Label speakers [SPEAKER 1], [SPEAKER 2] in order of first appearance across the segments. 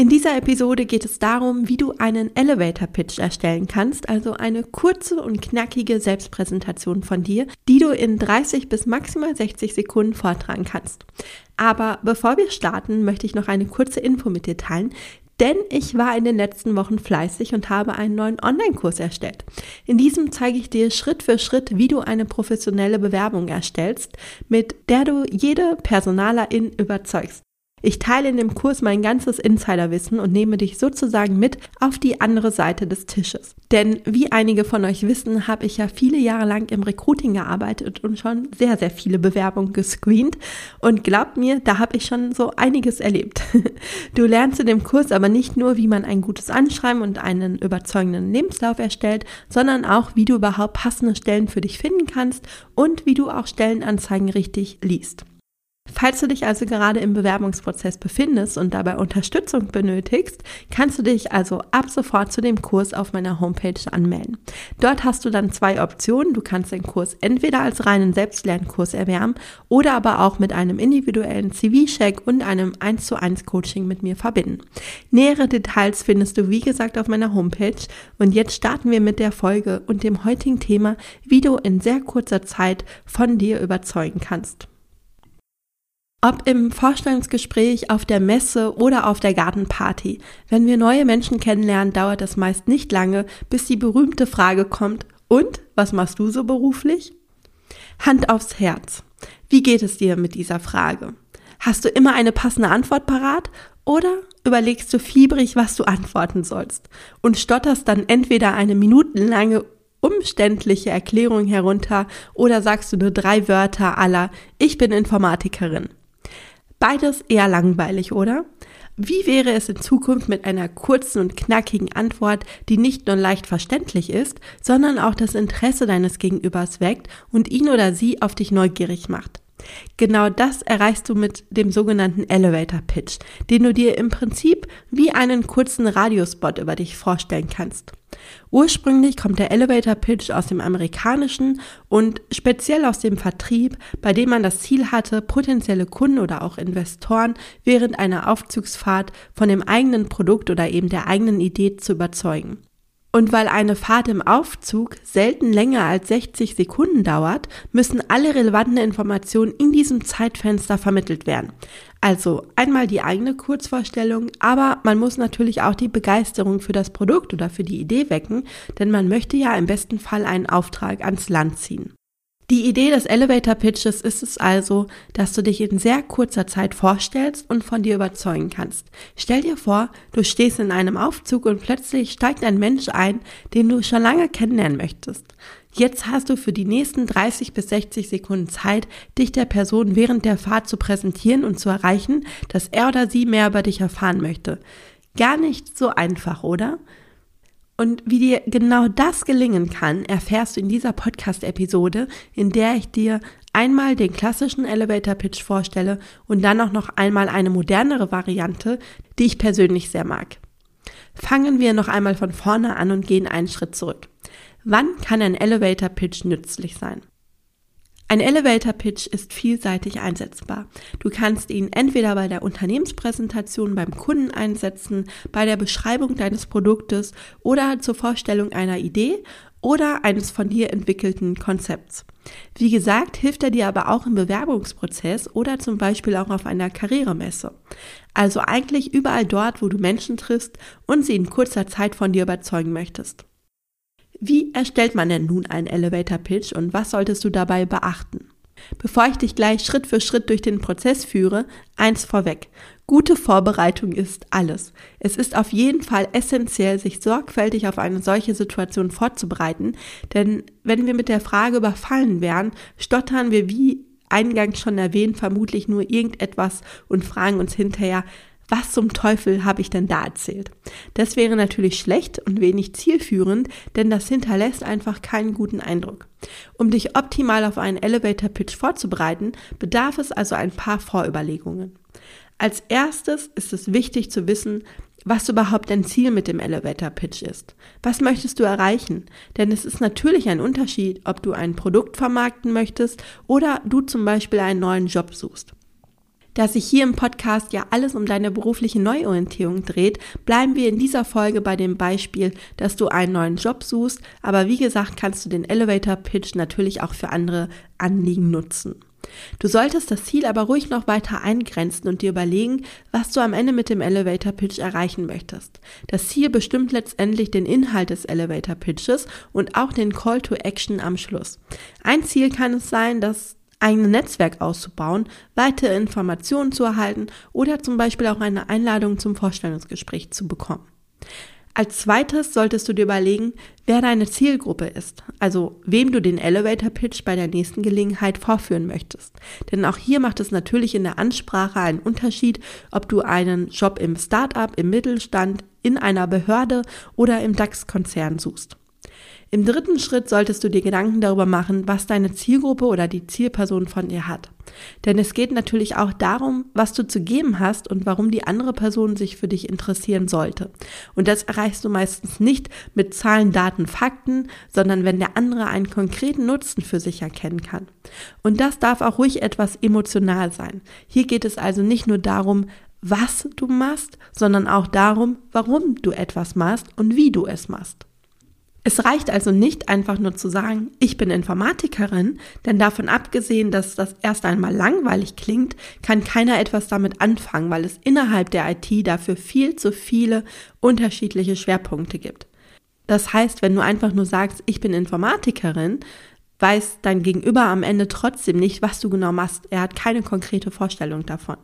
[SPEAKER 1] In dieser Episode geht es darum, wie du einen Elevator Pitch erstellen kannst, also eine kurze und knackige Selbstpräsentation von dir, die du in 30 bis maximal 60 Sekunden vortragen kannst. Aber bevor wir starten, möchte ich noch eine kurze Info mit dir teilen, denn ich war in den letzten Wochen fleißig und habe einen neuen Online-Kurs erstellt. In diesem zeige ich dir Schritt für Schritt, wie du eine professionelle Bewerbung erstellst, mit der du jede Personalerin überzeugst. Ich teile in dem Kurs mein ganzes Insiderwissen und nehme dich sozusagen mit auf die andere Seite des Tisches. Denn wie einige von euch wissen, habe ich ja viele Jahre lang im Recruiting gearbeitet und schon sehr, sehr viele Bewerbungen gescreent. Und glaubt mir, da habe ich schon so einiges erlebt. Du lernst in dem Kurs aber nicht nur, wie man ein gutes Anschreiben und einen überzeugenden Lebenslauf erstellt, sondern auch, wie du überhaupt passende Stellen für dich finden kannst und wie du auch Stellenanzeigen richtig liest. Falls du dich also gerade im Bewerbungsprozess befindest und dabei Unterstützung benötigst, kannst du dich also ab sofort zu dem Kurs auf meiner Homepage anmelden. Dort hast du dann zwei Optionen. Du kannst den Kurs entweder als reinen Selbstlernkurs erwärmen oder aber auch mit einem individuellen CV-Check und einem 1 zu 1 Coaching mit mir verbinden. Nähere Details findest du wie gesagt auf meiner Homepage und jetzt starten wir mit der Folge und dem heutigen Thema, wie du in sehr kurzer Zeit von dir überzeugen kannst. Ob im Vorstellungsgespräch, auf der Messe oder auf der Gartenparty. Wenn wir neue Menschen kennenlernen, dauert es meist nicht lange, bis die berühmte Frage kommt, und was machst du so beruflich? Hand aufs Herz. Wie geht es dir mit dieser Frage? Hast du immer eine passende Antwort parat oder überlegst du fiebrig, was du antworten sollst und stotterst dann entweder eine minutenlange umständliche Erklärung herunter oder sagst du nur drei Wörter aller Ich bin Informatikerin. Beides eher langweilig, oder? Wie wäre es in Zukunft mit einer kurzen und knackigen Antwort, die nicht nur leicht verständlich ist, sondern auch das Interesse deines Gegenübers weckt und ihn oder sie auf dich neugierig macht? Genau das erreichst du mit dem sogenannten Elevator Pitch, den du dir im Prinzip wie einen kurzen Radiospot über dich vorstellen kannst. Ursprünglich kommt der Elevator Pitch aus dem amerikanischen und speziell aus dem Vertrieb, bei dem man das Ziel hatte, potenzielle Kunden oder auch Investoren während einer Aufzugsfahrt von dem eigenen Produkt oder eben der eigenen Idee zu überzeugen. Und weil eine Fahrt im Aufzug selten länger als 60 Sekunden dauert, müssen alle relevanten Informationen in diesem Zeitfenster vermittelt werden. Also einmal die eigene Kurzvorstellung, aber man muss natürlich auch die Begeisterung für das Produkt oder für die Idee wecken, denn man möchte ja im besten Fall einen Auftrag ans Land ziehen. Die Idee des Elevator Pitches ist es also, dass du dich in sehr kurzer Zeit vorstellst und von dir überzeugen kannst. Stell dir vor, du stehst in einem Aufzug und plötzlich steigt ein Mensch ein, den du schon lange kennenlernen möchtest. Jetzt hast du für die nächsten 30 bis 60 Sekunden Zeit, dich der Person während der Fahrt zu präsentieren und zu erreichen, dass er oder sie mehr über dich erfahren möchte. Gar nicht so einfach, oder? Und wie dir genau das gelingen kann, erfährst du in dieser Podcast-Episode, in der ich dir einmal den klassischen Elevator Pitch vorstelle und dann auch noch einmal eine modernere Variante, die ich persönlich sehr mag. Fangen wir noch einmal von vorne an und gehen einen Schritt zurück. Wann kann ein Elevator Pitch nützlich sein? Ein Elevator Pitch ist vielseitig einsetzbar. Du kannst ihn entweder bei der Unternehmenspräsentation beim Kunden einsetzen, bei der Beschreibung deines Produktes oder zur Vorstellung einer Idee oder eines von dir entwickelten Konzepts. Wie gesagt, hilft er dir aber auch im Bewerbungsprozess oder zum Beispiel auch auf einer Karrieremesse. Also eigentlich überall dort, wo du Menschen triffst und sie in kurzer Zeit von dir überzeugen möchtest. Wie erstellt man denn nun einen Elevator Pitch und was solltest du dabei beachten? Bevor ich dich gleich Schritt für Schritt durch den Prozess führe, eins vorweg. Gute Vorbereitung ist alles. Es ist auf jeden Fall essentiell, sich sorgfältig auf eine solche Situation vorzubereiten, denn wenn wir mit der Frage überfallen wären, stottern wir wie eingangs schon erwähnt vermutlich nur irgendetwas und fragen uns hinterher, was zum Teufel habe ich denn da erzählt? Das wäre natürlich schlecht und wenig zielführend, denn das hinterlässt einfach keinen guten Eindruck. Um dich optimal auf einen Elevator Pitch vorzubereiten, bedarf es also ein paar Vorüberlegungen. Als erstes ist es wichtig zu wissen, was überhaupt dein Ziel mit dem Elevator Pitch ist. Was möchtest du erreichen? Denn es ist natürlich ein Unterschied, ob du ein Produkt vermarkten möchtest oder du zum Beispiel einen neuen Job suchst. Da sich hier im Podcast ja alles um deine berufliche Neuorientierung dreht, bleiben wir in dieser Folge bei dem Beispiel, dass du einen neuen Job suchst, aber wie gesagt kannst du den Elevator Pitch natürlich auch für andere Anliegen nutzen. Du solltest das Ziel aber ruhig noch weiter eingrenzen und dir überlegen, was du am Ende mit dem Elevator Pitch erreichen möchtest. Das Ziel bestimmt letztendlich den Inhalt des Elevator Pitches und auch den Call to Action am Schluss. Ein Ziel kann es sein, das eigene Netzwerk auszubauen, weitere Informationen zu erhalten oder zum Beispiel auch eine Einladung zum Vorstellungsgespräch zu bekommen. Als zweites solltest du dir überlegen, wer deine Zielgruppe ist, also wem du den Elevator Pitch bei der nächsten Gelegenheit vorführen möchtest. Denn auch hier macht es natürlich in der Ansprache einen Unterschied, ob du einen Job im Startup, im Mittelstand, in einer Behörde oder im DAX-Konzern suchst. Im dritten Schritt solltest du dir Gedanken darüber machen, was deine Zielgruppe oder die Zielperson von dir hat. Denn es geht natürlich auch darum, was du zu geben hast und warum die andere Person sich für dich interessieren sollte. Und das erreichst du meistens nicht mit Zahlen, Daten, Fakten, sondern wenn der andere einen konkreten Nutzen für sich erkennen kann. Und das darf auch ruhig etwas emotional sein. Hier geht es also nicht nur darum, was du machst, sondern auch darum, warum du etwas machst und wie du es machst. Es reicht also nicht einfach nur zu sagen, ich bin Informatikerin, denn davon abgesehen, dass das erst einmal langweilig klingt, kann keiner etwas damit anfangen, weil es innerhalb der IT dafür viel zu viele unterschiedliche Schwerpunkte gibt. Das heißt, wenn du einfach nur sagst, ich bin Informatikerin, weiß dein Gegenüber am Ende trotzdem nicht, was du genau machst. Er hat keine konkrete Vorstellung davon.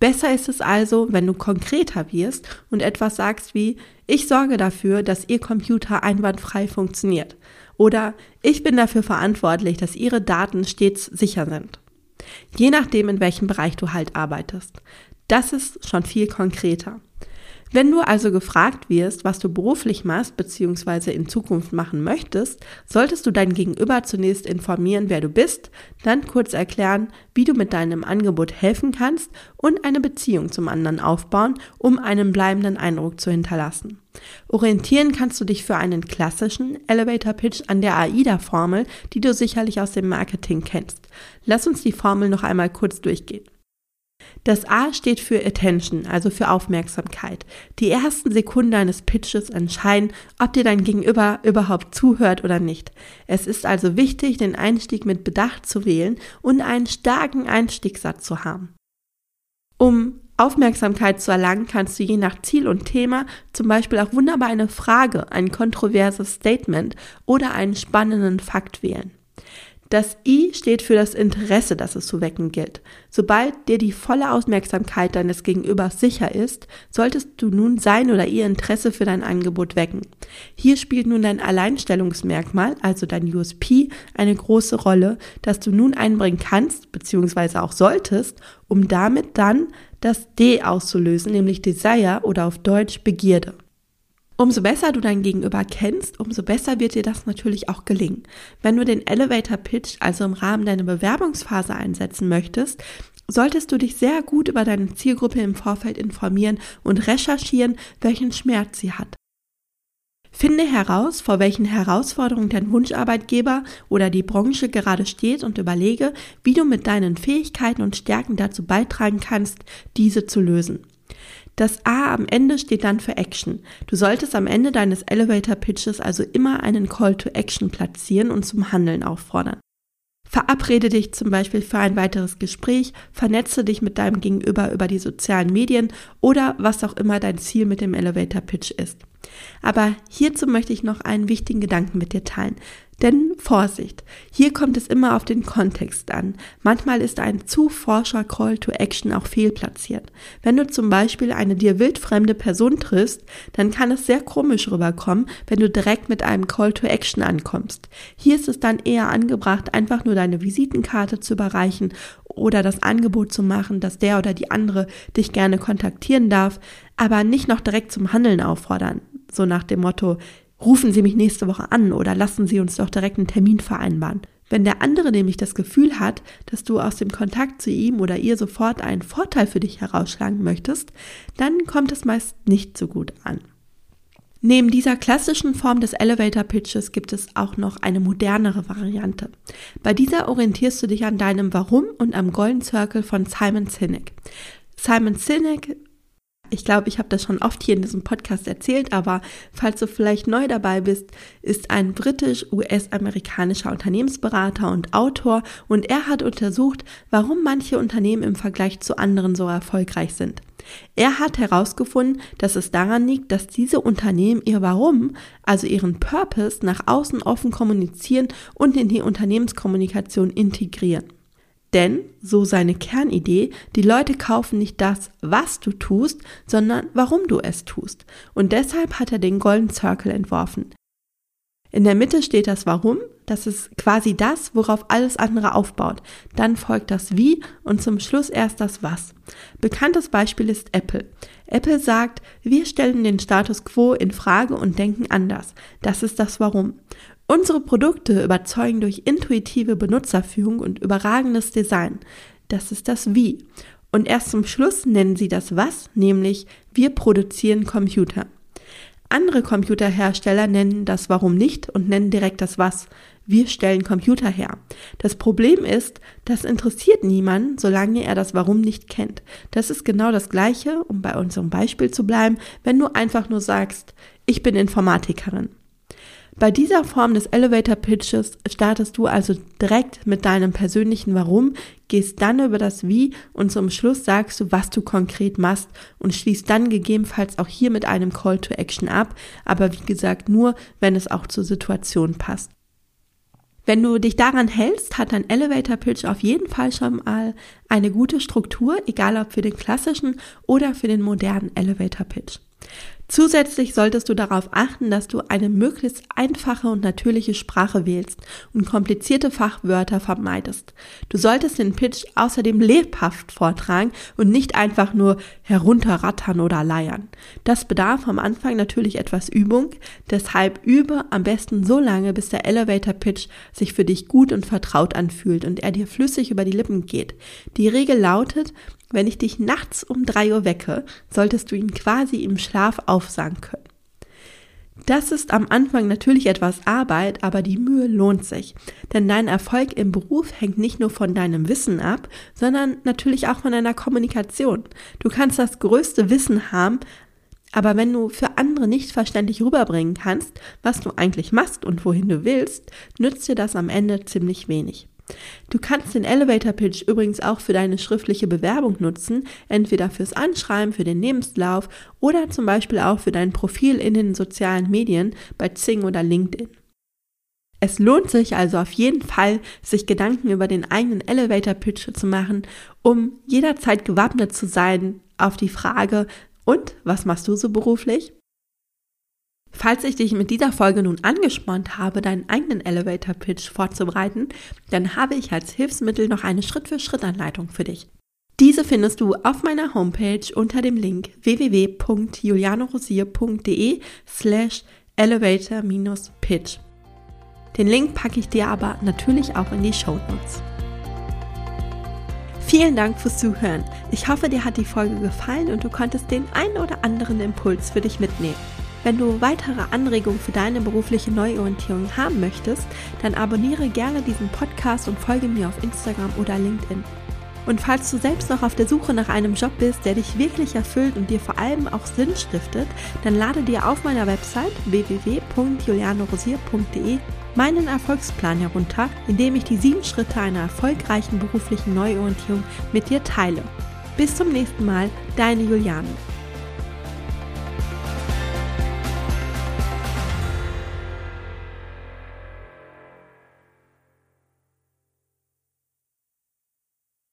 [SPEAKER 1] Besser ist es also, wenn du konkreter wirst und etwas sagst wie, ich sorge dafür, dass Ihr Computer einwandfrei funktioniert. Oder ich bin dafür verantwortlich, dass Ihre Daten stets sicher sind. Je nachdem, in welchem Bereich du halt arbeitest. Das ist schon viel konkreter. Wenn du also gefragt wirst, was du beruflich machst bzw. in Zukunft machen möchtest, solltest du dein Gegenüber zunächst informieren, wer du bist, dann kurz erklären, wie du mit deinem Angebot helfen kannst und eine Beziehung zum anderen aufbauen, um einen bleibenden Eindruck zu hinterlassen. Orientieren kannst du dich für einen klassischen Elevator Pitch an der AIDA-Formel, die du sicherlich aus dem Marketing kennst. Lass uns die Formel noch einmal kurz durchgehen. Das A steht für Attention, also für Aufmerksamkeit. Die ersten Sekunden eines Pitches entscheiden, ob dir dein Gegenüber überhaupt zuhört oder nicht. Es ist also wichtig, den Einstieg mit Bedacht zu wählen und einen starken Einstiegssatz zu haben. Um Aufmerksamkeit zu erlangen, kannst du je nach Ziel und Thema zum Beispiel auch wunderbar eine Frage, ein kontroverses Statement oder einen spannenden Fakt wählen. Das I steht für das Interesse, das es zu wecken gilt. Sobald dir die volle Aufmerksamkeit deines Gegenübers sicher ist, solltest du nun sein oder ihr Interesse für dein Angebot wecken. Hier spielt nun dein Alleinstellungsmerkmal, also dein USP, eine große Rolle, das du nun einbringen kannst, beziehungsweise auch solltest, um damit dann das D auszulösen, nämlich Desire oder auf Deutsch Begierde. Umso besser du dein Gegenüber kennst, umso besser wird dir das natürlich auch gelingen. Wenn du den Elevator Pitch also im Rahmen deiner Bewerbungsphase einsetzen möchtest, solltest du dich sehr gut über deine Zielgruppe im Vorfeld informieren und recherchieren, welchen Schmerz sie hat. Finde heraus, vor welchen Herausforderungen dein Wunscharbeitgeber oder die Branche gerade steht und überlege, wie du mit deinen Fähigkeiten und Stärken dazu beitragen kannst, diese zu lösen. Das A am Ende steht dann für Action. Du solltest am Ende deines Elevator Pitches also immer einen Call to Action platzieren und zum Handeln auffordern. Verabrede dich zum Beispiel für ein weiteres Gespräch, vernetze dich mit deinem Gegenüber über die sozialen Medien oder was auch immer dein Ziel mit dem Elevator Pitch ist. Aber hierzu möchte ich noch einen wichtigen Gedanken mit dir teilen. Denn Vorsicht, hier kommt es immer auf den Kontext an. Manchmal ist ein zu forscher Call to Action auch fehlplatziert. Wenn du zum Beispiel eine dir wildfremde Person triffst, dann kann es sehr komisch rüberkommen, wenn du direkt mit einem Call to Action ankommst. Hier ist es dann eher angebracht, einfach nur deine Visitenkarte zu überreichen oder das Angebot zu machen, dass der oder die andere dich gerne kontaktieren darf, aber nicht noch direkt zum Handeln auffordern. So nach dem Motto, rufen Sie mich nächste Woche an oder lassen Sie uns doch direkt einen Termin vereinbaren. Wenn der andere nämlich das Gefühl hat, dass du aus dem Kontakt zu ihm oder ihr sofort einen Vorteil für dich herausschlagen möchtest, dann kommt es meist nicht so gut an. Neben dieser klassischen Form des Elevator Pitches gibt es auch noch eine modernere Variante. Bei dieser orientierst du dich an deinem Warum und am Golden Circle von Simon Sinek. Simon Sinek ich glaube, ich habe das schon oft hier in diesem Podcast erzählt, aber falls du vielleicht neu dabei bist, ist ein britisch-US-amerikanischer Unternehmensberater und Autor und er hat untersucht, warum manche Unternehmen im Vergleich zu anderen so erfolgreich sind. Er hat herausgefunden, dass es daran liegt, dass diese Unternehmen ihr Warum, also ihren Purpose, nach außen offen kommunizieren und in die Unternehmenskommunikation integrieren. Denn, so seine Kernidee, die Leute kaufen nicht das, was du tust, sondern warum du es tust. Und deshalb hat er den Golden Circle entworfen. In der Mitte steht das Warum, das ist quasi das, worauf alles andere aufbaut. Dann folgt das Wie und zum Schluss erst das Was. Bekanntes Beispiel ist Apple. Apple sagt, wir stellen den Status quo in Frage und denken anders. Das ist das Warum. Unsere Produkte überzeugen durch intuitive Benutzerführung und überragendes Design. Das ist das Wie. Und erst zum Schluss nennen sie das Was, nämlich wir produzieren Computer. Andere Computerhersteller nennen das Warum nicht und nennen direkt das Was. Wir stellen Computer her. Das Problem ist, das interessiert niemanden, solange er das Warum nicht kennt. Das ist genau das Gleiche, um bei unserem Beispiel zu bleiben, wenn du einfach nur sagst, ich bin Informatikerin. Bei dieser Form des Elevator Pitches startest du also direkt mit deinem persönlichen Warum, gehst dann über das Wie und zum Schluss sagst du, was du konkret machst und schließt dann gegebenenfalls auch hier mit einem Call to Action ab, aber wie gesagt nur, wenn es auch zur Situation passt. Wenn du dich daran hältst, hat dein Elevator Pitch auf jeden Fall schon mal eine gute Struktur, egal ob für den klassischen oder für den modernen Elevator Pitch. Zusätzlich solltest du darauf achten, dass du eine möglichst einfache und natürliche Sprache wählst und komplizierte Fachwörter vermeidest. Du solltest den Pitch außerdem lebhaft vortragen und nicht einfach nur herunterrattern oder leiern. Das bedarf am Anfang natürlich etwas Übung, deshalb übe am besten so lange, bis der Elevator Pitch sich für dich gut und vertraut anfühlt und er dir flüssig über die Lippen geht. Die Regel lautet, wenn ich dich nachts um drei Uhr wecke, solltest du ihn quasi im Schlaf aufsagen können. Das ist am Anfang natürlich etwas Arbeit, aber die Mühe lohnt sich. Denn dein Erfolg im Beruf hängt nicht nur von deinem Wissen ab, sondern natürlich auch von deiner Kommunikation. Du kannst das größte Wissen haben, aber wenn du für andere nicht verständlich rüberbringen kannst, was du eigentlich machst und wohin du willst, nützt dir das am Ende ziemlich wenig. Du kannst den Elevator Pitch übrigens auch für deine schriftliche Bewerbung nutzen, entweder fürs Anschreiben, für den Lebenslauf oder zum Beispiel auch für dein Profil in den sozialen Medien bei Zing oder LinkedIn. Es lohnt sich also auf jeden Fall, sich Gedanken über den eigenen Elevator Pitch zu machen, um jederzeit gewappnet zu sein auf die Frage, und was machst du so beruflich? Falls ich dich mit dieser Folge nun angespornt habe, deinen eigenen Elevator Pitch vorzubereiten, dann habe ich als Hilfsmittel noch eine Schritt-für-Schritt-Anleitung für dich. Diese findest du auf meiner Homepage unter dem Link www.julianorosier.de slash elevator-pitch. Den Link packe ich dir aber natürlich auch in die Show Notes. Vielen Dank fürs Zuhören. Ich hoffe, dir hat die Folge gefallen und du konntest den einen oder anderen Impuls für dich mitnehmen. Wenn du weitere Anregungen für deine berufliche Neuorientierung haben möchtest, dann abonniere gerne diesen Podcast und folge mir auf Instagram oder LinkedIn. Und falls du selbst noch auf der Suche nach einem Job bist, der dich wirklich erfüllt und dir vor allem auch Sinn stiftet, dann lade dir auf meiner Website www.julianorosier.de meinen Erfolgsplan herunter, in dem ich die sieben Schritte einer erfolgreichen beruflichen Neuorientierung mit dir teile. Bis zum nächsten Mal, deine Juliane.